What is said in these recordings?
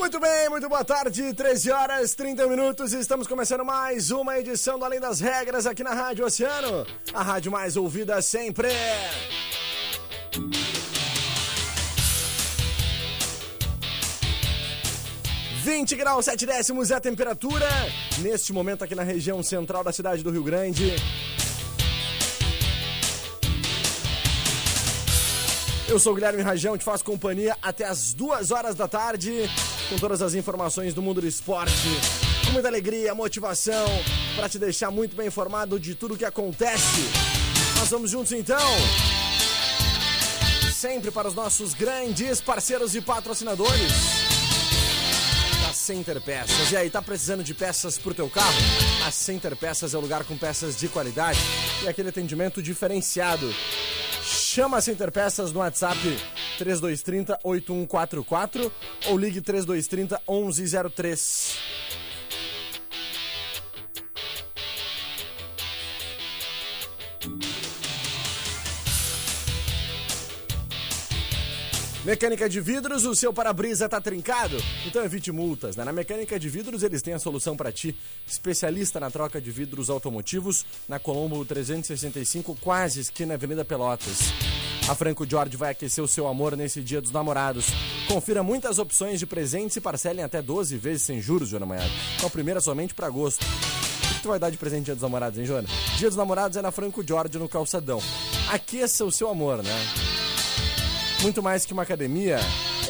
Muito bem, muito boa tarde, 13 horas 30 minutos. Estamos começando mais uma edição do Além das Regras aqui na Rádio Oceano, a rádio mais ouvida sempre. Vinte graus, sete décimos é a temperatura neste momento aqui na região central da cidade do Rio Grande. Eu sou o Guilherme Rajão, te faço companhia até as duas horas da tarde, com todas as informações do mundo do esporte, com muita alegria, motivação, para te deixar muito bem informado de tudo o que acontece. Nós vamos juntos então, sempre para os nossos grandes parceiros e patrocinadores da Center Peças. E aí, tá precisando de peças pro teu carro? A Center Peças é o lugar com peças de qualidade e aquele atendimento diferenciado. Chama a Center Peças no WhatsApp 3230 8144 ou ligue 3230 1103. Mecânica de vidros, o seu para-brisa tá trincado? Então evite multas, né? Na Mecânica de Vidros eles têm a solução para ti. Especialista na troca de vidros automotivos, na Colombo 365, quase esquina Avenida Pelotas. A Franco Jorge vai aquecer o seu amor nesse dia dos namorados. Confira muitas opções de presentes e parcelem até 12 vezes sem juros, Joana Manhã. Então, primeira somente para agosto. O que tu vai dar de presente dia dos namorados, hein, Joana? Dia dos namorados é na Franco Jorge, no Calçadão. Aqueça o seu amor, né? Muito mais que uma academia,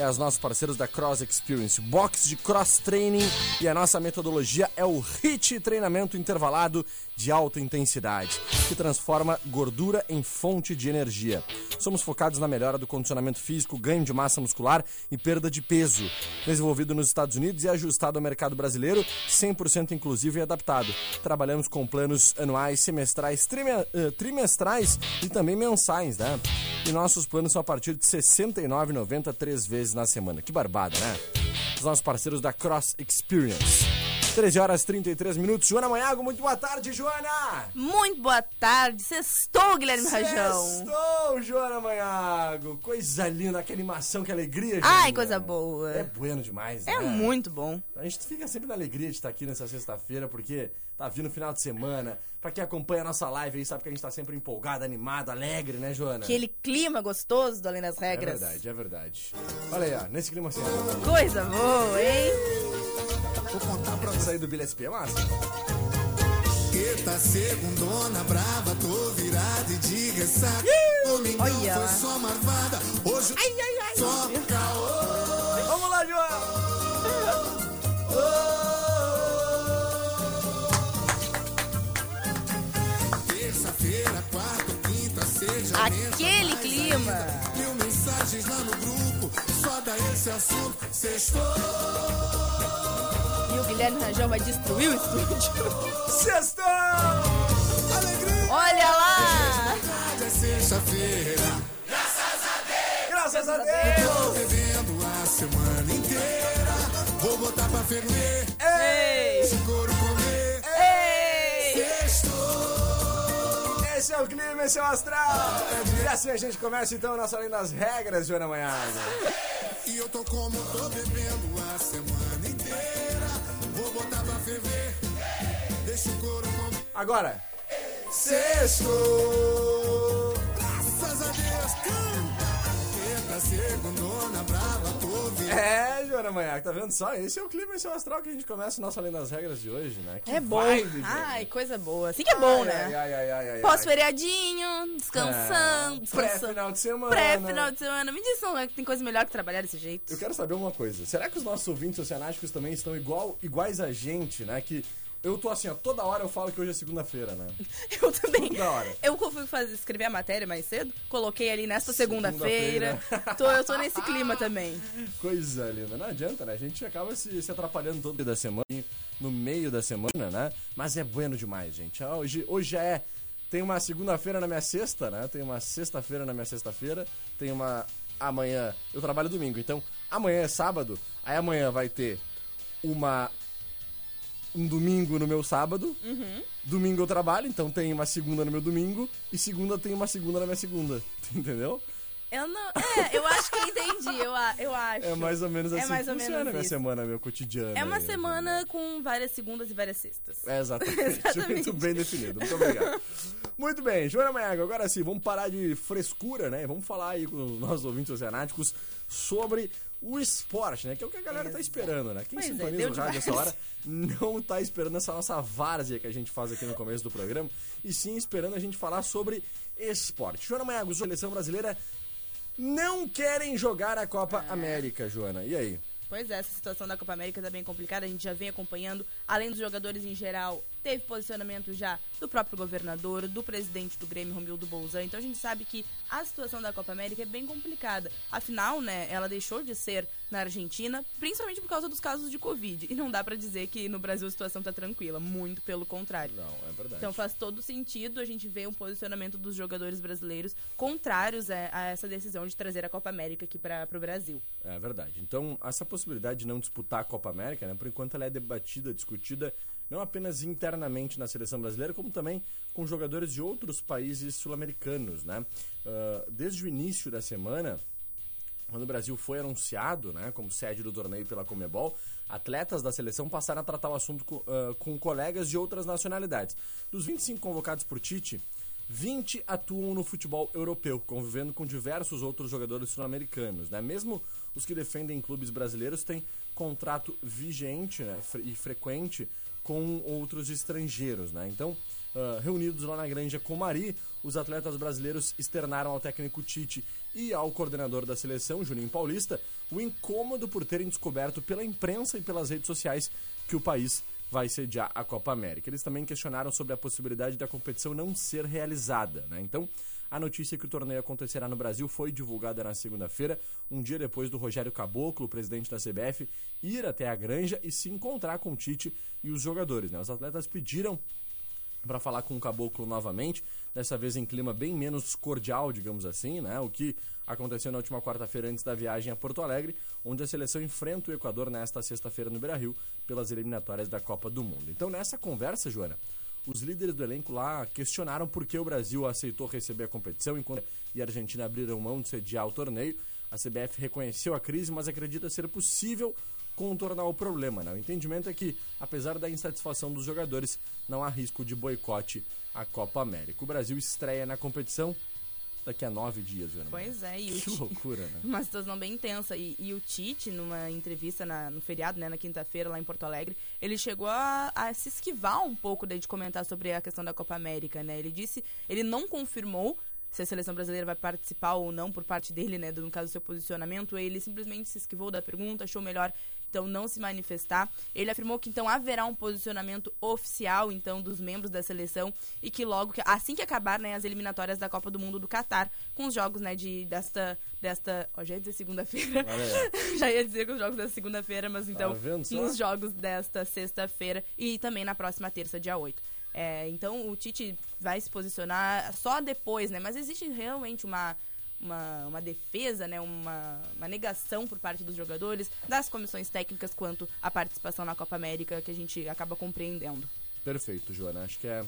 é os nossos parceiros da Cross Experience, box de cross training e a nossa metodologia é o HIT treinamento intervalado de alta intensidade, que transforma gordura em fonte de energia. Somos focados na melhora do condicionamento físico, ganho de massa muscular e perda de peso. Desenvolvido nos Estados Unidos e ajustado ao mercado brasileiro, 100% inclusivo e adaptado. Trabalhamos com planos anuais, semestrais, eh, trimestrais e também mensais, né? E nossos planos são a partir de R$ 69,90 três vezes na semana. Que barbada, né? Os nossos parceiros da Cross Experience. 13 horas e 33 minutos. Joana Manhago, muito boa tarde, Joana! Muito boa tarde, sextou, Guilherme Rajão. Sextou, Joana Manhago! Coisa linda, que animação, que alegria, Joana. Ai, coisa boa. É bueno demais, É né? muito bom. A gente fica sempre na alegria de estar aqui nessa sexta-feira, porque tá vindo o final de semana. Pra quem acompanha a nossa live aí, sabe que a gente tá sempre empolgado, animado, alegre, né, Joana? Aquele clima gostoso do Além das É Regras. verdade, é verdade. Olha aí, ó, nesse clima assim. Coisa boa, hein? Vou contar pra sair do Billy SP, é massa? Quinta, segundona, brava, tô virada e de ressaca. Domingão Olha foi só marvada, hoje só Mil mensagens lá no grupo, só dá esse assunto, sextou. E o Guilherme Rajão vai destruir o estúdio. Sextou! Alegria, Olha lá! é sexta-feira. Graças a Deus! Tô bebendo a semana inteira, vou botar pra ferver. Deixa o clima, esse é o astral. E assim a gente começa então nossa Além das Regras, Joana Manhaga. E eu tô como tô bebendo a semana inteira. Vou botar pra ferver. Deixa o couro. Agora, Sextou. Segundona brava, tô vendo. é, Joana Manhaga, tá vendo só? Esse é o clima, esse é o astral que a gente começa o nosso Além das Regras de hoje, né? Que É bom. vibe. Ai, coisa boa. Assim que é bom, Ai, né? Ai, ai, ai, ai, ai. Pós-feriadinho, descansando, É, descansando. Pré-final de semana. Pré-final de semana. Me diz, não, tem coisa melhor que trabalhar desse jeito? Eu quero saber uma coisa. Será que os nossos ouvintes oceanáticos também estão igual, iguais a gente, né? Que eu tô assim, ó, toda hora eu falo que hoje é segunda-feira, né? Eu também. Toda hora. Eu fui fazer, escrever a matéria mais cedo, coloquei ali nesta segunda-feira. Segunda-feira. tô, eu tô nesse clima também. Coisa linda. Não adianta, né? A gente acaba se, se atrapalhando todo dia da semana, no meio da semana, né? Mas é bueno demais, gente. Ah, Hoje, hoje já é. Tem uma segunda-feira na minha sexta, né? Tem uma sexta-feira na minha sexta-feira. Tem uma. Amanhã. Eu trabalho domingo, então amanhã é sábado. Aí amanhã vai ter uma. Um domingo no meu sábado. Domingo eu trabalho, então tem uma segunda no meu domingo. E segunda tem uma segunda na minha segunda. Entendeu? Eu não. É, eu acho que eu entendi, eu, eu acho. É mais ou menos É assim mais que ou funciona menos minha isso. semana, meu cotidiano. É uma aí, semana com várias segundas e várias sextas. É, exatamente. Exatamente. Muito bem definido. Muito obrigado. Muito bem, Joana Maiago, agora sim, vamos parar de frescura, né? Vamos falar aí com os nossos ouvintes oceanáticos sobre o esporte, né? Que é o que a galera tá esperando, né? Quem Pois é, sintoniza deu o rádio demais. essa hora não tá esperando essa nossa várzea que a gente faz aqui no começo do programa, e sim esperando a gente falar sobre esporte. Joana Maiago, seleção brasileira não querem jogar a Copa É. América, Joana. E aí? Pois é, essa situação da Copa América tá bem complicada, a gente já vem acompanhando. Além dos jogadores em geral, teve posicionamento já do próprio governador, do presidente do Grêmio, Romildo Bolzan. Então a gente sabe que a situação da Copa América é bem complicada. Afinal, né, ela deixou de ser na Argentina, principalmente por causa dos casos de Covid. E não dá pra dizer que no Brasil a situação tá tranquila, muito pelo contrário. Não, é verdade. Então faz todo sentido a gente ver um posicionamento dos jogadores brasileiros contrários a, a essa decisão de trazer a Copa América aqui para o Brasil. É verdade. Então, essa possibilidade de não disputar a Copa América, né, por enquanto ela é debatida, discutida, não apenas internamente na seleção brasileira, como também com jogadores de outros países sul-americanos, né? Ah, desde o início da semana, quando o Brasil foi anunciado né, como sede do torneio pela Comebol, atletas da seleção passaram a tratar o assunto com, ah, com colegas de outras nacionalidades. Dos 25 convocados por Tite, 20 atuam no futebol europeu, convivendo com diversos outros jogadores sul-americanos. Né? Mesmo os que defendem clubes brasileiros têm contrato vigente né, e frequente com outros estrangeiros. Né? Então, ah, reunidos lá na Granja Comari, os atletas brasileiros externaram ao técnico Tite e ao coordenador da seleção, Juninho Paulista, o incômodo por terem descoberto pela imprensa e pelas redes sociais que o país vai sediar a Copa América. Eles também questionaram sobre a possibilidade da competição não ser realizada. Né? Então, a notícia que o torneio acontecerá no Brasil foi divulgada na segunda-feira, um dia depois do Rogério Caboclo, presidente da CBF, ir até a Granja e se encontrar com o Tite e os jogadores. Né? Os atletas pediram para falar com o Caboclo novamente, dessa vez em clima bem menos cordial, digamos assim, né? O que aconteceu na última quarta-feira antes da viagem a Porto Alegre, onde a seleção enfrenta o Equador nesta sexta-feira no Beira-Rio pelas eliminatórias da Copa do Mundo. Então, nessa conversa, Joana, os líderes do elenco lá questionaram por que o Brasil aceitou receber a competição enquanto e a Argentina abriram mão de sediar o torneio. A CBF reconheceu a crise, mas acredita ser possível contornar o problema. Né? O entendimento é que, apesar da insatisfação dos jogadores, não há risco de boicote à Copa América. O Brasil estreia na competição daqui a nove dias, Joana. Pois é, e Que loucura, né? Uma situação bem intensa. E, e o Tite, numa entrevista na- no feriado, né, na quinta-feira, lá em Porto Alegre, ele chegou a, a se esquivar um pouco daí de comentar sobre a questão da Copa América, né? Ele disse, ele não confirmou se a seleção brasileira vai participar ou não por parte dele, né, no caso do seu posicionamento, ele simplesmente se esquivou da pergunta, achou melhor então não se manifestar. Ele afirmou que então haverá um posicionamento oficial então dos membros da seleção e que logo assim que acabar, né, as eliminatórias da Copa do Mundo do Catar, com os jogos, né, de desta desta, ó, já ia dizer segunda-feira. Já ia dizer com os jogos desta segunda-feira, mas então Tá vendo só? nos jogos desta sexta-feira e também na próxima terça, dia 8. É, então o Tite vai se posicionar só depois, né? Mas existe realmente uma, uma, uma defesa, né, uma, uma negação por parte dos jogadores, das comissões técnicas, quanto à participação na Copa América, que a gente acaba compreendendo. Perfeito, Joana. Acho que é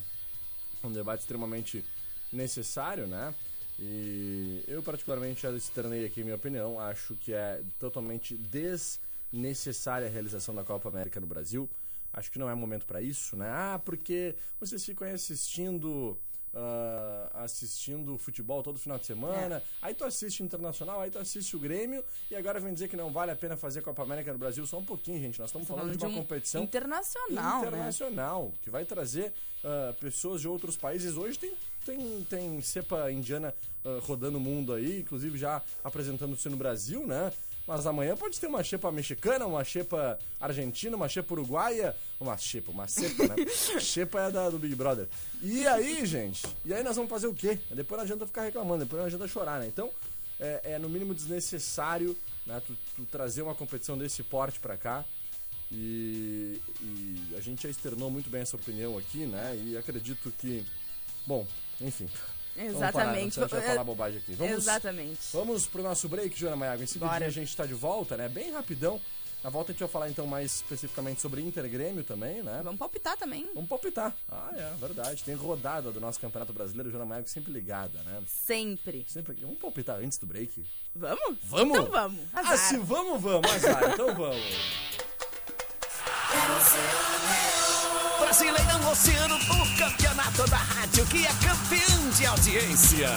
um debate extremamente necessário, né? E eu, particularmente, já externei aqui minha opinião. Acho que é totalmente desnecessária a realização da Copa América no Brasil. Acho que não é momento para isso, né? Ah, porque vocês ficam aí assistindo. Uh, assistindo futebol todo final de semana, é. aí tu assiste Internacional, aí tu assiste o Grêmio, e agora vem dizer que não vale a pena fazer Copa América no Brasil. Só um pouquinho, gente. Nós estamos falando, falando, de uma de um competição internacional, internacional né? que vai trazer uh, pessoas de outros países. Hoje tem, tem, tem cepa indiana uh, rodando o mundo aí, inclusive já apresentando-se no Brasil, né? Mas amanhã pode ter uma xepa mexicana, uma xepa argentina, uma xepa uruguaia. Uma xepa, uma cepa, né? xepa é da, do Big Brother. E aí, gente? E aí nós vamos fazer o quê? Depois não adianta ficar reclamando, depois não adianta chorar, né? Então, é, é no mínimo desnecessário né, tu, tu, trazer uma competição desse porte pra cá. E, e a gente já externou muito bem essa opinião aqui, né? E acredito que. Bom, enfim. Exatamente. Vamos parar, falar bobagem aqui. Vamos, Exatamente. Vamos pro nosso break, Joana Maiago. Em seguida a gente está de volta, né? Bem rapidão. Na volta a gente vai falar então mais especificamente sobre Inter Grêmio também, né? Vamos palpitar também. Vamos palpitar. Ah, é, verdade. Tem rodada do nosso Campeonato Brasileiro, Joana Maiago sempre ligada, né? Sempre. Sempre. Vamos palpitar antes do break? Vamos? Vamos? Então vamos. Azar. Ah, se vamos, vamos. Azar. então vamos. Brasileirão Oceano, o campeonato da rádio que é campeão de audiência.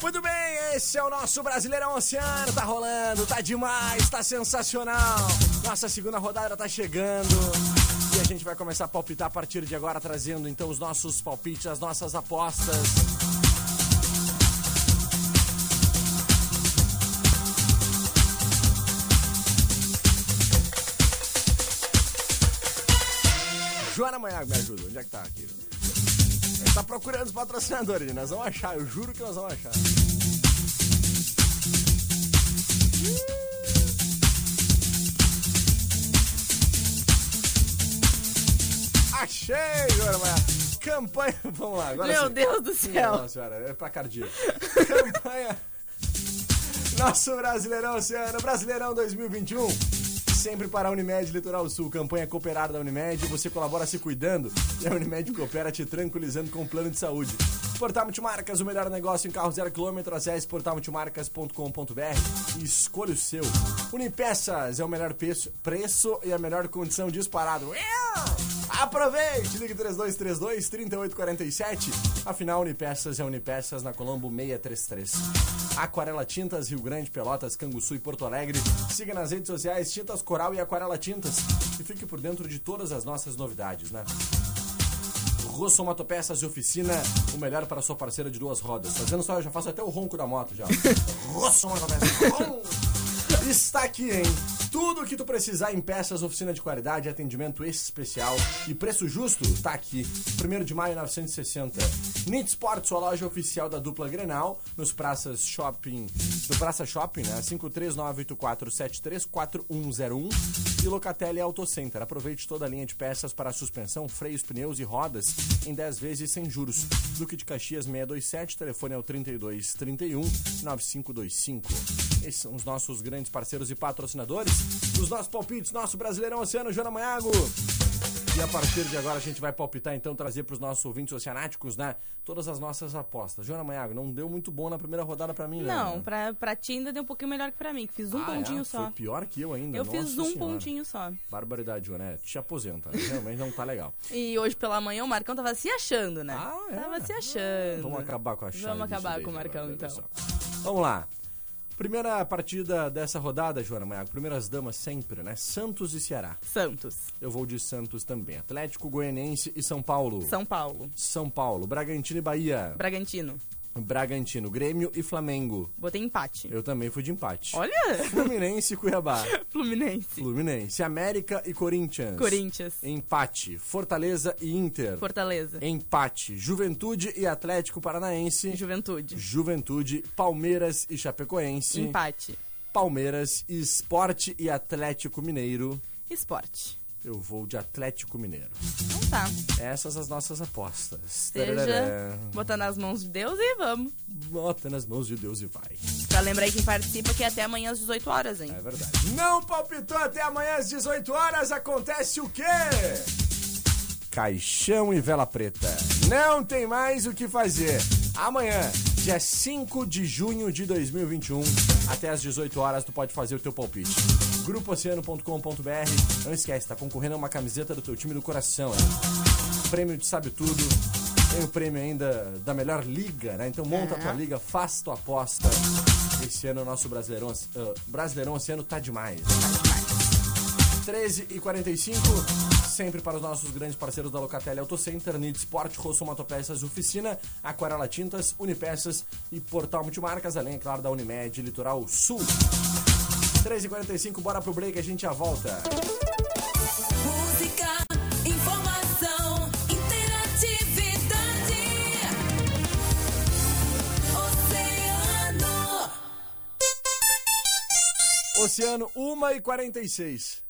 Muito bem, esse é o nosso Brasileirão Oceano. Tá rolando, tá demais, tá sensacional. Nossa segunda rodada tá chegando. Gente vai começar a palpitar a partir de agora, trazendo então os nossos palpites, as nossas apostas. Joana Manhago, me ajuda. Onde é que tá aqui? Gente tá procurando os patrocinadores, nós vamos achar, eu juro que nós vamos achar. Achei, Manhago. Campanha. Vamos lá, agora Meu sim. Deus do céu. Não, senhora, é pra cardíaco. Campanha. Nosso Brasileirão Oceano, Brasileirão 2021. Sempre para a Unimed Litoral Sul. Campanha Cooperar da Unimed. Você colabora se cuidando e a Unimed coopera te tranquilizando com o plano de saúde. Portal Multimarcas, o melhor negócio em carro zero quilômetro. Acesse portalmultimarcas.com.br e escolha o seu. Unipeças é o melhor preço, preço e a melhor condição disparado. Aproveite! Ligue 3232-3847. Afinal, Unipeças é Unipeças na Colombo 633. Aquarela Tintas, Rio Grande, Pelotas, Canguçu e Porto Alegre. Siga nas redes sociais Tintas Coral e Aquarela Tintas. E fique por dentro de todas as nossas novidades, né? Rosso Motopeças e Oficina, o melhor para sua parceira de duas rodas. Tá vendo só? Eu já faço até o ronco da moto já. Rosso Motopeças. Está aqui, hein? Tudo o que tu precisar em peças, oficina de qualidade, atendimento especial e preço justo, tá aqui. 1 de maio 960. Nit Sport, sua loja oficial da dupla Grenal, nos praças Shopping, no Praça Shopping, né? 53984734101 e Locatelli Auto Center. Aproveite toda a linha de peças para suspensão, freios, pneus e rodas em 10 vezes sem juros. Duque de Caxias 627, telefone é o 3231 9525. Esses são os nossos grandes parceiros e patrocinadores. Os nossos palpites, nosso Brasileirão Oceano, Joana Maiago. E a partir de agora a gente vai palpitar, então, trazer para os nossos ouvintes oceanáticos, né? Todas as nossas apostas. Joana Maiago, não deu muito bom na primeira rodada para mim, né? Não, pra, pra ti ainda deu um pouquinho melhor que pra mim, que fiz um Ah, pontinho é? só. Foi pior que eu ainda. Eu Nossa fiz um Senhora. pontinho só. Barbaridade, Joana. é, Te aposenta. né? Realmente não tá legal. E hoje pela manhã o Marcão tava se achando, né? Ah, é? Tava se achando. Vamos acabar com a chave. Vamos acabar com o Marcão, agora, então. Vamos lá. Primeira partida dessa rodada, Joana Maiago. Primeiras damas sempre, né? Santos e Ceará. Santos. Eu vou de Santos também. Atlético Goianiense e São Paulo. São Paulo. São Paulo. Bragantino e Bahia. Bragantino. Bragantino, Grêmio e Flamengo. Botei empate. Eu também fui de empate. Olha! Fluminense e Cuiabá. Fluminense. Fluminense, América e Corinthians. Corinthians. Empate. Fortaleza e Inter. Fortaleza. Empate. Juventude e Atlético Paranaense. Juventude. Juventude, Palmeiras e Chapecoense. Empate. Palmeiras, Esporte e Atlético Mineiro. Esporte. Eu vou de Atlético Mineiro. Então tá. Essas as nossas apostas. Seja Tarará. botar nas mãos de Deus e vamos. Bota nas mãos de Deus e vai. Pra lembrar aí quem participa que é até amanhã às 18 horas, hein? É verdade. Não palpitou até amanhã às 18 horas. Acontece o quê? Caixão e vela preta. Não tem mais o que fazer. Amanhã, dia 5 de junho de 2021, até às 18 horas, tu pode fazer o teu palpite. grupooceano.com.br. Não esquece, tá concorrendo a uma camiseta do teu time do coração. Hein? Prêmio de sabe tudo. Tem o prêmio ainda da melhor liga, né? Então monta a tua liga, faz tua aposta. Esse ano o nosso Brasileirão, ah, Brasileirão esse ano tá demais. 13 e 45 sempre para os nossos grandes parceiros da Locatelli Auto Center, Nid Sport, Rosso Motopeças, Oficina, Aquarela Tintas, Unipeças e Portal Multimarcas, além, é claro, da Unimed Litoral Sul. 13 e 45 bora pro break, a gente já volta. Música, informação, interatividade. Oceano. Oceano 1 e 46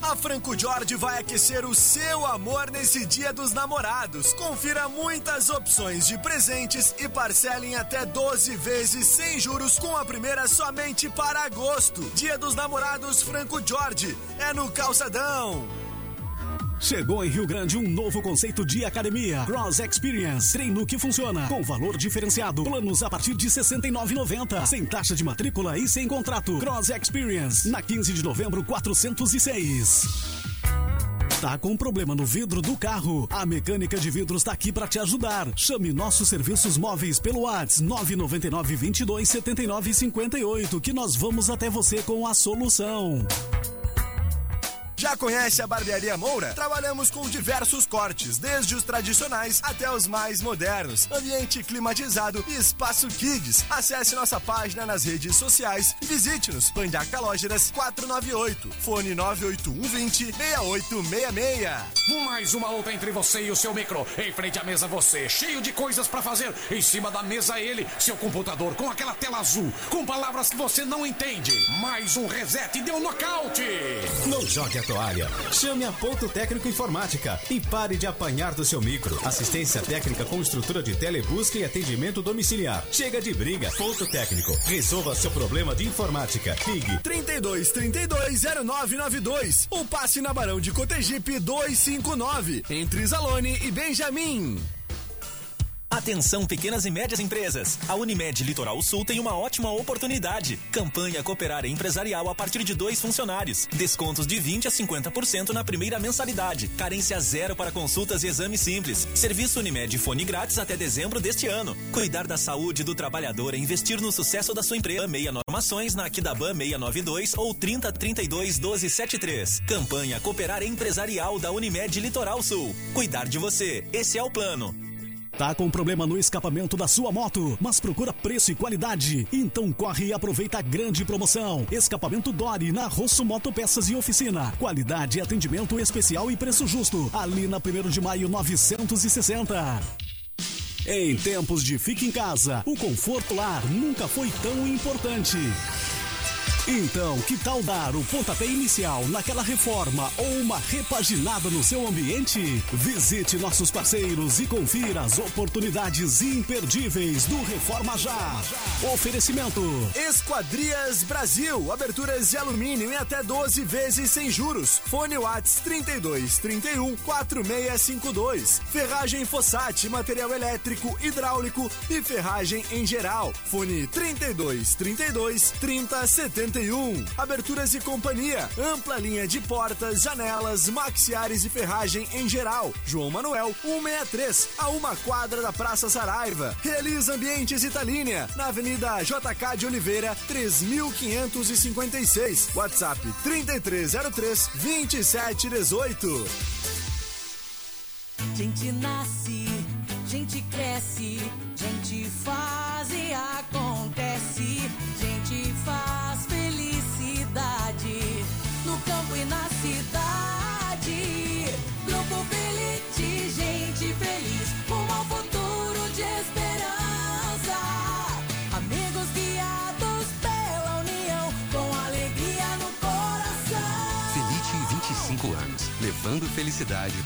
A Franco Jorge vai aquecer o seu amor nesse Dia dos Namorados. Confira muitas opções de presentes e parcele em até 12 vezes sem juros com a primeira somente para agosto. Dia dos Namorados Franco Jorge é no Calçadão. Chegou em Rio Grande um novo conceito de academia. Cross Experience. Treino que funciona. Com valor diferenciado. Planos a partir de R$ 69,90. Sem taxa de matrícula e sem contrato. Cross Experience. Na 15 de novembro, 406. Tá com problema no vidro do carro? A Mecânica de Vidros tá aqui para te ajudar. Chame nossos serviços móveis pelo WhatsApp 999 22 79 58 que nós vamos até você com a solução. Já conhece a Barbearia Moura? Trabalhamos com diversos cortes, desde os tradicionais até os mais modernos. Ambiente climatizado e espaço kids. Acesse nossa página nas redes sociais e visite-nos. Pandaca Lógeras 498, fone 98120 6866. Mais uma luta entre você e o seu micro. Em frente à mesa você, cheio de coisas pra fazer. Em cima da mesa ele, seu computador com aquela tela azul, com palavras que você não entende. Mais um reset e deu nocaute. Não jogue a toalha. Chame a Ponto Técnico Informática e pare de apanhar do seu micro. Assistência técnica com estrutura de telebusca e atendimento domiciliar. Chega de briga. Ponto Técnico. Resolva seu problema de informática. Ligue 32 32 0992 ou passe na Barão de Cotegipe 259 entre Zalone e Benjamin. Atenção pequenas e médias empresas. A Unimed Litoral Sul tem uma ótima oportunidade. Campanha Cooperar Empresarial a partir de dois funcionários. Descontos de 20 a 50% na primeira mensalidade. Carência zero para consultas e exames simples. Serviço Unimed Fone grátis até dezembro deste ano. Cuidar da saúde do trabalhador é investir no sucesso da sua empresa. Meia normações na Aquidaban 692 ou 30 32 12 73. Campanha Cooperar Empresarial da Unimed Litoral Sul. Cuidar de você. Esse é o plano. Tá com problema no escapamento da sua moto, mas procura preço e qualidade? Então corre e aproveita a grande promoção. Escapamento Dori na Rosso Moto Peças e Oficina. Qualidade, atendimento especial e preço justo. Ali na 1 de maio 960. Em tempos de fique em casa, o conforto lar nunca foi tão importante. Então, que tal dar o pontapé inicial naquela reforma ou uma repaginada no seu ambiente? Visite nossos parceiros e confira as oportunidades imperdíveis do Reforma Já. Oferecimento. Esquadrias Brasil, aberturas de alumínio em até 12 vezes sem juros. Fone Whats 32 31 4652. Ferragem Fossati, material elétrico, hidráulico e ferragem em geral. Fone 32 32 30 71. 51. Aberturas e companhia. Ampla linha de portas, janelas, maxiares e ferragem em geral. João Manuel, 163, a uma quadra da Praça Saraiva. Realiza Ambientes Italínia, na Avenida JK de Oliveira, 3556. WhatsApp 3303 2718. Gente nasce, gente cresce, gente faz e acontece,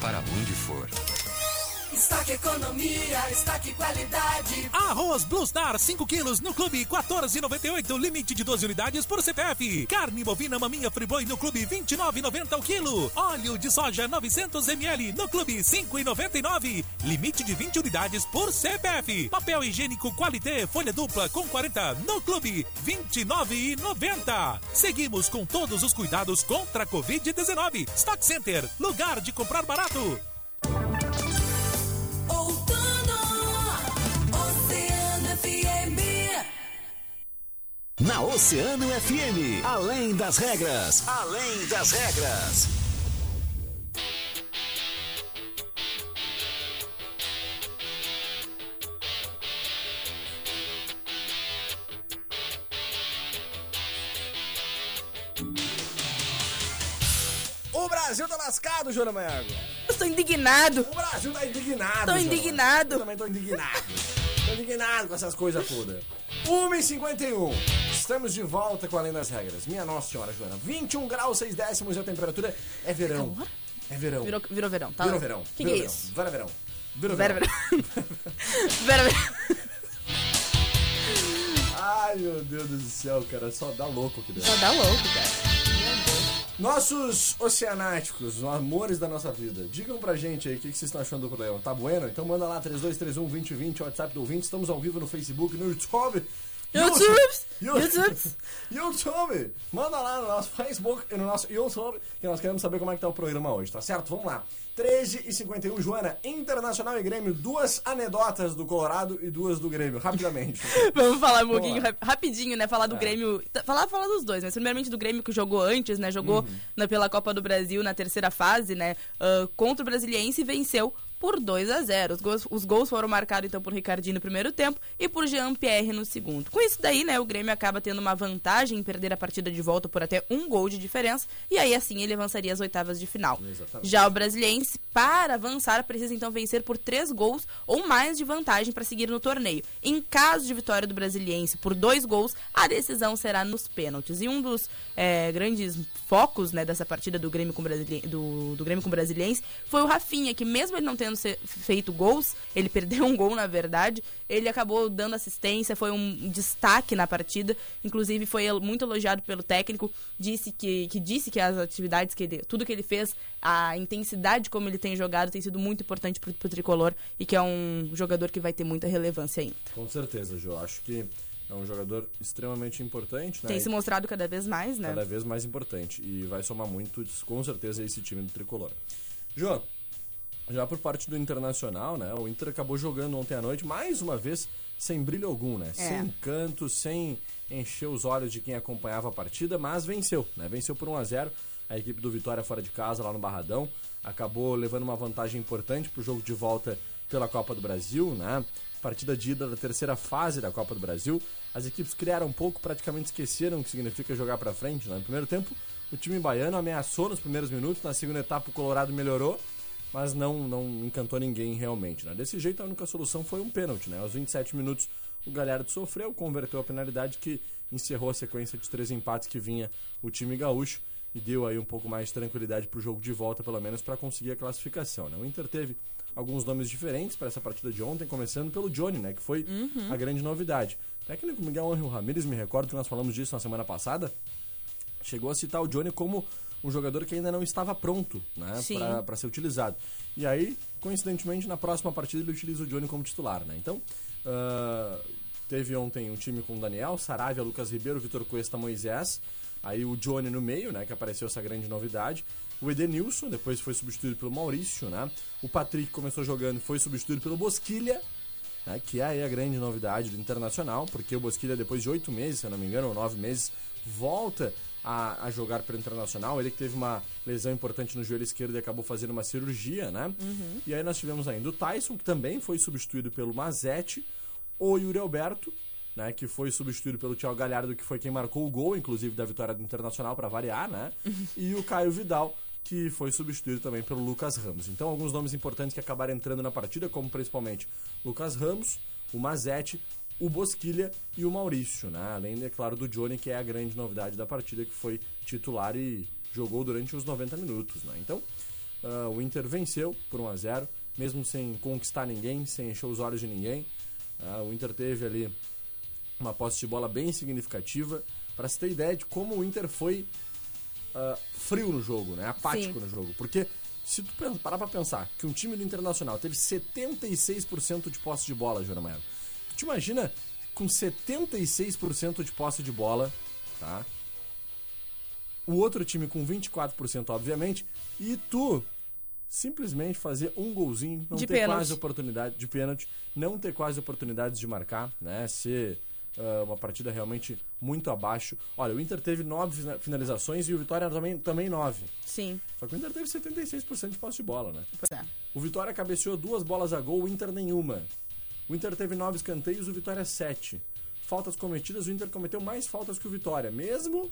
para onde for. Estoque economia, estoque qualidade. Arroz Blue Star 5 quilos no clube 14,98, limite de 12 unidades por CPF. Carne bovina maminha friboi no clube 29,90 o quilo. Óleo de soja 900 ml no clube 5,99, limite de 20 unidades por CPF. Papel higiênico Qualité folha dupla com 40 no clube 29,90. Seguimos com todos os cuidados contra a Covid-19. Stock Center, lugar de comprar barato. Na Oceano FM, além das regras, além das regras. O Brasil tá lascado, Joana Maiago. Eu estou indignado. O Brasil tá indignado. Tô indignado. Eu também tô indignado. tô indignado com essas coisas todas. 1h51. Estamos de volta com Além das Regras. Minha Nossa Senhora, Joana. 21 graus, 6 décimos e a temperatura é verão. É verão. Virou, virou verão, tá? Virou verão. O que, que é verão. isso? Vera verão. Virou Vera verão. verão. Vera verão. Ai, meu Deus do céu, cara. Só dá louco aqui dentro. Só dá louco, cara. Nossos oceanáticos, os amores da nossa vida, digam pra gente aí o que, vocês estão achando do programa. Tá bueno? Então manda lá 3231-2020, WhatsApp do ouvinte. Estamos ao vivo no Facebook, no YouTube. YouTube! YouTube! YouTube! Manda lá no nosso Facebook e no nosso YouTube, que nós queremos saber como é que tá o programa hoje, tá certo? Vamos lá. 13 e 51, Joana, Internacional e Grêmio, duas anedotas do Colorado e duas do Grêmio, rapidamente. Vamos falar um pouquinho rap- rapidinho, né? Falar do É. Grêmio. tá- Falar, falar dos dois, mas primeiramente do Grêmio que jogou antes, né? Jogou Uhum. na- pela Copa do Brasil na terceira fase, né? ah, contra o Brasiliense e venceu por 2 a 0 os gols, os gols foram marcados então por Ricardinho no primeiro tempo e por Jean Pierre no segundo. Com isso daí, né, o Grêmio acaba tendo uma vantagem em perder a partida de volta por até um gol de diferença e aí assim ele avançaria às oitavas de final. Exatamente. Já o Brasiliense, para avançar, precisa então vencer por três gols ou mais de vantagem para seguir no torneio. Em caso de vitória do Brasiliense por dois gols, a decisão será nos pênaltis. E um dos é, grandes focos né, dessa partida do Grêmio, com Brasili- do, do Grêmio com o Brasiliense foi o Rafinha, que mesmo ele não tendo se- feito gols, ele perdeu um gol na verdade, ele acabou dando assistência, foi um destaque na partida, inclusive foi muito elogiado pelo técnico, disse que, que disse que as atividades que ele, tudo que ele fez, a intensidade como ele tem jogado tem sido muito importante pro, pro tricolor e que é um jogador que vai ter muita relevância ainda. Com certeza, Jô. Acho que é um jogador extremamente importante, né? Tem se mostrado cada vez mais, né? Cada vez mais importante. E vai somar muito, com certeza, esse time do Tricolor. Jô, já por parte do Internacional, né? O Inter acabou jogando ontem à noite, mais uma vez, sem brilho algum, né? É. Sem encanto, sem encher os olhos de quem acompanhava a partida, mas venceu, né? Venceu por 1 a 0 a equipe do Vitória fora de casa, lá no Barradão. Acabou levando uma vantagem importante pro jogo de volta pela Copa do Brasil, né? Partida de ida da terceira fase da Copa do Brasil. As equipes criaram um pouco, praticamente esqueceram o que significa jogar pra frente. Né? No primeiro tempo, o time baiano ameaçou nos primeiros minutos, na segunda etapa o Colorado melhorou, mas não, não encantou ninguém realmente. Né? Desse jeito, a única solução foi um pênalti. Né? Aos 27 minutos, o Galhardo sofreu, converteu a penalidade que encerrou a sequência de três empates que vinha o time gaúcho e deu aí um pouco mais de tranquilidade pro jogo de volta, pelo menos para conseguir a classificação. Né? O Inter teve alguns nomes diferentes para essa partida de ontem, começando pelo Johnny, né, que foi a grande novidade. O técnico Miguel Angel Ramírez, me recordo que nós falamos disso na semana passada, chegou a citar o Johnny como um jogador que ainda não estava pronto né, para ser utilizado. E aí, coincidentemente, na próxima partida ele utiliza o Johnny como titular. Né? Então, ah, teve ontem um time com Daniel, Saravia, Lucas Ribeiro, Vitor Cuesta, Moisés. Aí o Johnny no meio, né? Que apareceu essa grande novidade. O Edenilson, depois foi substituído pelo Maurício, né? O Patrick começou jogando e foi substituído pelo Bosquilha, né, que é aí a grande novidade do Internacional, porque o Bosquilha, depois de oito meses, se eu não me engano, ou nove meses, volta a, a jogar pelo Internacional. Ele que teve uma lesão importante no joelho esquerdo e acabou fazendo uma cirurgia, né? E aí nós tivemos ainda o Tyson, que também foi substituído pelo Mazete, o Yuri Alberto, né, que foi substituído pelo Thiago Galhardo, que foi quem marcou o gol, inclusive, da vitória do Internacional, para variar, né? E o Caio Vidal, que foi substituído também pelo Lucas Ramos. Então, alguns nomes importantes que acabaram entrando na partida, como principalmente Lucas Ramos, o Mazete, o Bosquilha e o Maurício, né? Além, é claro, do Johnny, que é a grande novidade da partida, que foi titular e jogou durante os 90 minutos, né? Então, ah, o Inter venceu por 1 a 0 mesmo sem conquistar ninguém, sem encher os olhos de ninguém. Ah, o Inter teve ali uma posse de bola bem significativa. Para se ter ideia de como o Inter foi ah, frio no jogo, né? apático Sim. no jogo. Porque se tu parar pra pensar que um time do Internacional teve 76% de posse de bola, tu te imagina com 76% de posse de bola, tá? O outro time com 24%, obviamente, e tu simplesmente fazer um golzinho, não De ter pênalti. quase oportunidade de pênalti, não ter quase oportunidades de marcar, né? Ser ah, uma partida realmente muito abaixo. Olha, o Inter teve nove fina- finalizações e o Vitória também, também nove. Sim. Só que o Inter teve 76% de posse de bola, né? Pois é. O Vitória cabeceou duas bolas a gol, o Inter nenhuma. O Inter teve nove escanteios, o Vitória sete. Faltas cometidas, o Inter cometeu mais faltas que o Vitória, mesmo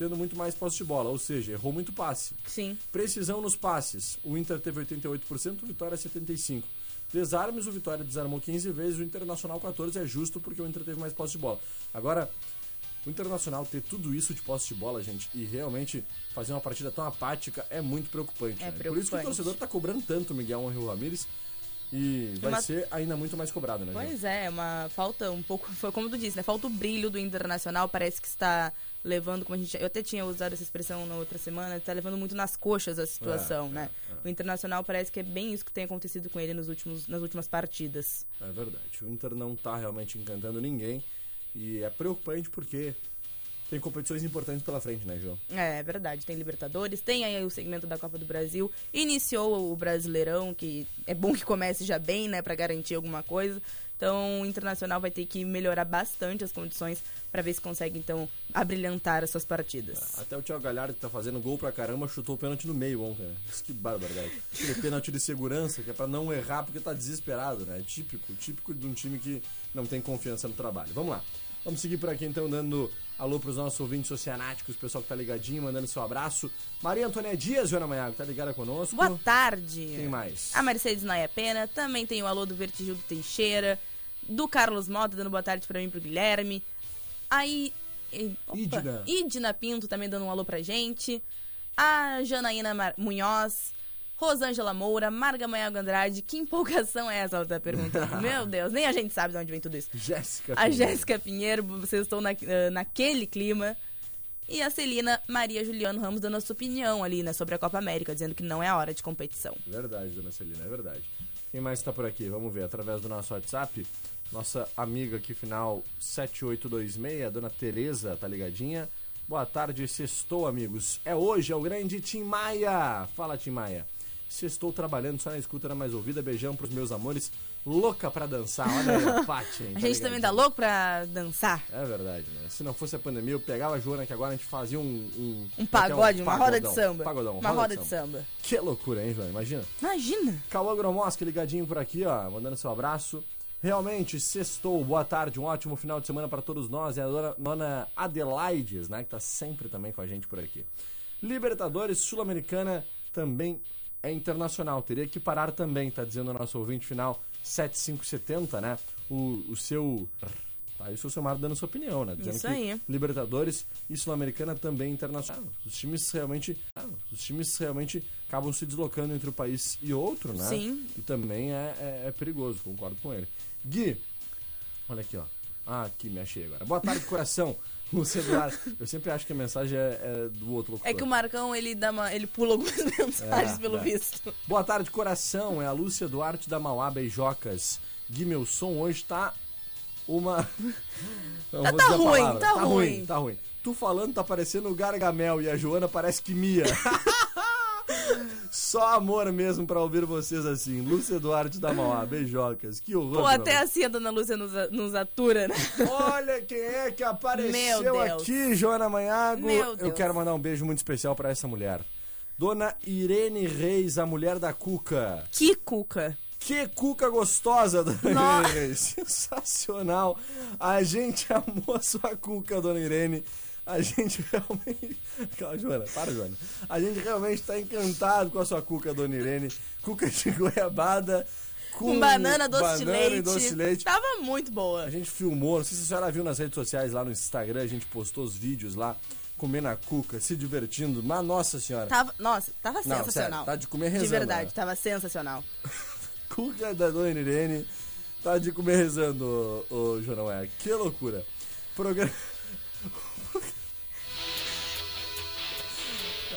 tendo muito mais posse de bola, ou seja, errou muito passe. Sim. Precisão nos passes, o Inter teve 88%, o Vitória 75%. Desarmes, o Vitória desarmou 15 vezes, o Internacional 14 é justo porque o Inter teve mais posse de bola. Agora, o Internacional ter tudo isso de posse de bola, gente, e realmente fazer uma partida tão apática é muito preocupante. É né? Por isso que o preocupante. torcedor tá cobrando tanto o Miguel Angel Ramírez e vai Uma- ser ainda muito mais cobrado, né, gente? Pois é, uma falta um pouco, foi como tu disse, né? Falta o brilho do Internacional, parece que está levando, como a gente, eu até tinha usado essa expressão na outra semana, está levando muito nas coxas a situação, É, né? O Internacional parece que é bem isso que tem acontecido com ele nos últimos, nas últimas partidas. É verdade. O Inter não tá realmente encantando ninguém e é preocupante porque tem competições importantes pela frente, né, João? É, é verdade, tem Libertadores, tem aí o segmento da Copa do Brasil, iniciou o Brasileirão, que é bom que comece já bem, né, Pra garantir alguma coisa. Então, o Internacional vai ter que melhorar bastante as condições pra ver se consegue então abrilhantar as suas partidas. Até o Thiago Galhardo, que tá fazendo gol pra caramba, chutou o pênalti no meio ontem. Né? Isso que barbaridade. Aquele pênalti de segurança, que é pra não errar porque tá desesperado, né? Típico, típico de um time que não tem confiança no trabalho. Vamos lá. Vamos seguir por aqui então, dando alô pros nossos ouvintes oceanáticos, pessoal que tá ligadinho, mandando seu abraço. Maria Antônia Dias, Joana Maiago, tá ligada conosco. Boa tarde. Quem mais? A Mercedes Naia Pena, também tem o alô do Vertigildo Teixeira, do Carlos Mota dando boa tarde pra mim e pro Guilherme. Aí. Idna. Idna Pinto também dando um alô pra gente. A Janaína Mar- Munhoz. Rosângela Moura, Marga Maiago Andrade, que empolgação é essa? Ela tá perguntando. Meu Deus, nem a gente sabe de onde vem tudo isso. Jéssica. A. Jéssica Pinheiro, vocês estão na- eh, naquele clima. E a Celina Maria Juliano Ramos dando a sua opinião ali, né, sobre a Copa América, dizendo que não é hora de competição. Verdade, dona Celina, é verdade. Quem mais tá por aqui? Vamos ver, através do nosso WhatsApp. Nossa amiga aqui, final 7826, a dona Tereza, tá ligadinha? Boa tarde, sextou, amigos. É hoje, é o grande Tim Maia. Fala, Tim Maia. Sextou trabalhando só na escuta da mais ouvida. Beijão pros meus amores. Louca pra dançar. Olha aí, a Paty, hein, A tá gente também tá louco pra dançar. É verdade, né? Se não fosse a pandemia, eu pegava a Joana que agora a gente fazia um... Um, Um pagode, uma roda de samba. Pagodão, Uma roda de samba. Que loucura, hein, Joana? Imagina. Imagina. Cauã Gromoschi ligadinho por aqui, ó, mandando seu abraço. Realmente, sextou, boa tarde, um ótimo final de semana para todos nós. É a dona, dona Adelaides, né, que tá sempre também com a gente por aqui. Libertadores Sul-Americana também é internacional, teria que parar também, tá dizendo o nosso ouvinte final 7570, né? O, o seu. Tá aí o seu Silmar dando sua opinião, né? Dizendo Isso que aí. Libertadores e Sul-Americana também é internacional. Os times realmente. Os times realmente acabam se deslocando entre um país e outro, né? Sim. E também é, é, é perigoso, concordo com ele. Gui, olha aqui, ó. Ah, aqui, me achei agora. Boa tarde, coração. Lúcia Duarte. Eu sempre acho que a mensagem é, é do outro locutor. É que o Marcão, ele dá uma, ele pula algumas mensagens, pelo é. visto. Boa tarde, coração. É a Lúcia Duarte da Mauá Beijocas. Gui, meu som hoje tá uma. Não, Tá- tá ruim, tá tá ruim. ruim. Tá ruim. Tu falando tá parecendo o Gargamel e a Joana parece que Mia. Só amor mesmo pra ouvir vocês assim. Lúcia Duarte da Mauá, beijocas. Que horror. Pô, até assim a dona Lúcia nos, nos atura, né? Olha quem é que apareceu aqui, Joana Manhago. Meu Eu quero mandar um beijo muito especial pra essa mulher. Dona Irene Reis, a mulher da Cuca. Que cuca. Que cuca gostosa, dona Nossa. Irene Reis. Sensacional. A gente amou a sua cuca, dona Irene. A gente realmente. Calma, Joana, para, Joana. A gente realmente tá encantado com a sua cuca, dona Irene. Cuca de goiabada. Com Com banana, doce de banana leite. e doce de leite. Tava muito boa. A gente filmou, não sei se a senhora viu nas redes sociais lá no Instagram, a gente postou os vídeos lá, comendo a cuca, se divertindo. Mas, nossa senhora, Tava, nossa, tava Não, sensacional. sério, tá de comer De rezando, verdade, né? tava sensacional. cuca da dona Irene tá de comer rezando, ô, ô João é. Que loucura. Programa.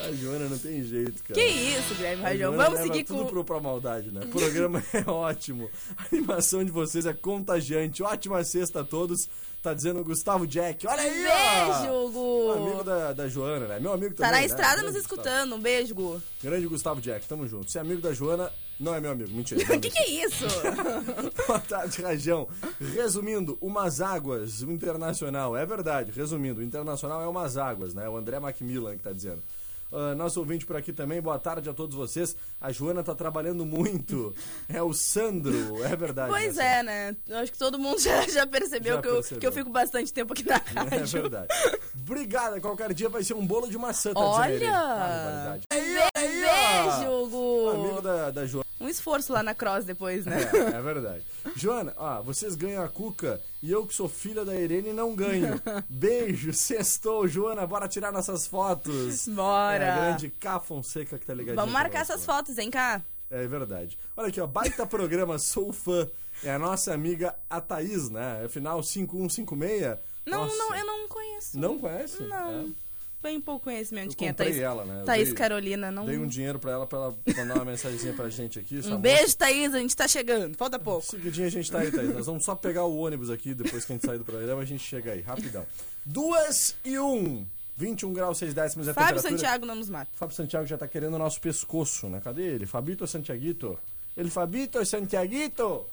A Joana não tem jeito, cara. Que isso, Guilherme Rajão. Vamos seguir tudo com. pro, pra maldade, né? O programa é ótimo. A animação de vocês é contagiante. Ótima sexta a todos. Tá dizendo o Gustavo Jack. Olha aí, ó! Beijo, Gu. Amigo da, da Joana, né? Meu amigo Tá também. na né? estrada Grande nos Gustavo. escutando. Um beijo, Gu. Grande Gustavo Jack, tamo junto. Se é amigo da Joana, não é meu amigo. Mentira. O que, que é isso? Boa tarde, Rajão. Resumindo, Umas Águas, o Internacional. É verdade, resumindo, o Internacional é Umas Águas, né? O André Macmillan que tá dizendo. Ah, nosso ouvinte por aqui também, boa tarde a todos vocês. A Joana tá trabalhando muito. É o Sandro, é verdade. Pois né, é, né? Eu acho que todo mundo já, já percebeu, Já que, eu, percebeu. que eu fico bastante tempo aqui na? É rádio. verdade. Obrigada, qualquer dia vai ser um bolo de maçã, tá Olha! Ah, ó. beijo, Gu. Amigo da, da Joana. Um esforço lá na cross depois, né? É, é verdade. Joana, ó, vocês ganham a cuca e eu que sou filha da Irene não ganho. Beijo, sextou, Joana, bora tirar nossas fotos. Bora. É a grande K Fonseca que tá ligadinho. Vamos marcar essas fotos, hein, cá? É verdade. Olha aqui, ó, baita programa, sou fã. É a nossa amiga a Thaís, né? É final 5156. Não, Nossa. não, eu não conheço. Não conhece? Não. É. Bem pouco conhecimento de quem é Thaís. ela, né? Thaís dei- Carolina, não. Dei um dinheiro pra ela, pra ela mandar uma mensagenzinha pra gente aqui. Um moça- beijo, Thaís, a gente tá chegando. Falta pouco. Seguidinho a gente tá aí, Thaís. Nós vamos só pegar o ônibus aqui, depois que a gente sair do programa, a gente chega aí, rapidão. Duas e um. 21 graus 6 décimos é a Fábio temperatura. Santiago não nos mata. Fábio Santiago já tá querendo o nosso pescoço, né? Cadê ele? Fabito Santiaguito? Ele Fabito Santiaguito?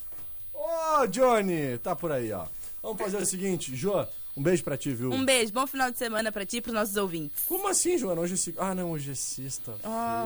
Ô, Johnny! Tá por aí, ó. Vamos fazer o seguinte, Jô, um beijo pra ti, viu? Um beijo, bom final de semana pra ti e pros nossos ouvintes. Como assim, Joana? Hoje é... se- Ah, não, hoje é sexta. Ah,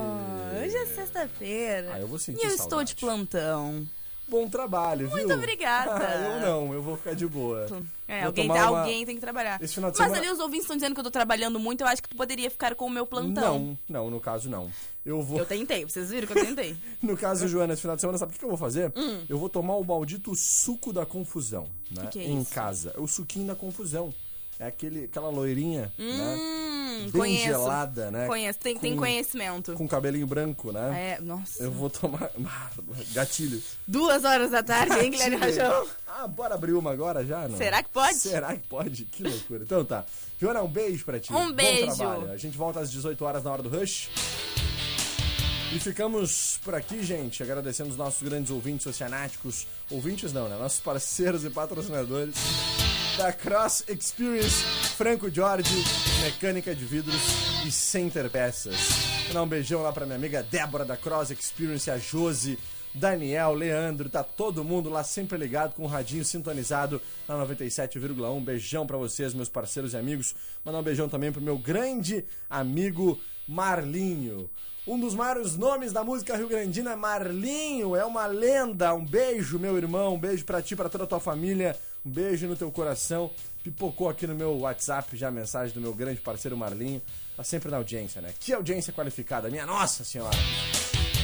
hoje é sexta-feira. Ah, eu vou sentir E eu saudade. estou de plantão. Bom trabalho, viu? Muito obrigada. Eu não, eu vou ficar de boa. É, Vou alguém, tomar uma- alguém tem que trabalhar. Mas semana- ali os ouvintes estão dizendo que eu tô trabalhando muito, eu acho que tu poderia ficar com o meu plantão. Não, não, no caso não. Eu vou. Eu tentei, vocês viram que eu tentei. No caso, Joana, esse final de semana, sabe o que eu vou fazer? Hum. Eu vou tomar o maldito suco da confusão, né? Que que é em isso? casa. É o suquinho da confusão. É aquele, aquela loirinha, né? Bem conheço. gelada, né? Conheço, tem, tem Com- conhecimento. Com cabelinho branco, né? É, nossa. Eu vou tomar. Gatilho. Duas horas da tarde, hein, Guilherme. Rajão? Ah, bora abrir uma agora já? Não? Será que pode? Será que pode? Que loucura. Então tá. Joana, um beijo pra ti. Um Bom beijo. trabalho. A gente volta às 18 horas na hora do Rush. E ficamos por aqui, gente, agradecendo os nossos grandes ouvintes oceanáticos. Ouvintes não, né? Nossos parceiros e patrocinadores da Cross Experience, Franco Jorge, Mecânica de Vidros e Center Peças. Vou dar um beijão lá pra minha amiga Débora da Cross Experience, a Josi, Daniel, Leandro, tá todo mundo lá sempre ligado com o radinho sintonizado na 97,1. Um beijão pra vocês, meus parceiros e amigos. Mandar um beijão também pro meu grande amigo Marlinho. Um dos maiores nomes da música rio-grandina é Marlinho, é uma lenda. Um beijo, meu irmão, um beijo pra ti, pra toda a tua família. Um beijo no teu coração. Pipocou aqui no meu WhatsApp já a mensagem do meu grande parceiro Marlinho. Tá sempre na audiência, né? Que audiência qualificada, minha nossa senhora.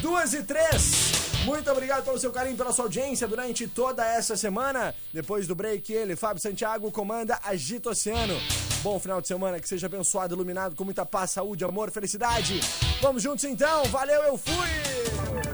Duas e três. Muito obrigado pelo seu carinho, pela sua audiência durante toda essa semana. Depois do break, ele, Fábio Santiago, comanda Agito Oceano. Bom final de semana, que seja abençoado, iluminado, com muita paz, saúde, amor, felicidade. Vamos juntos então, valeu, eu fui!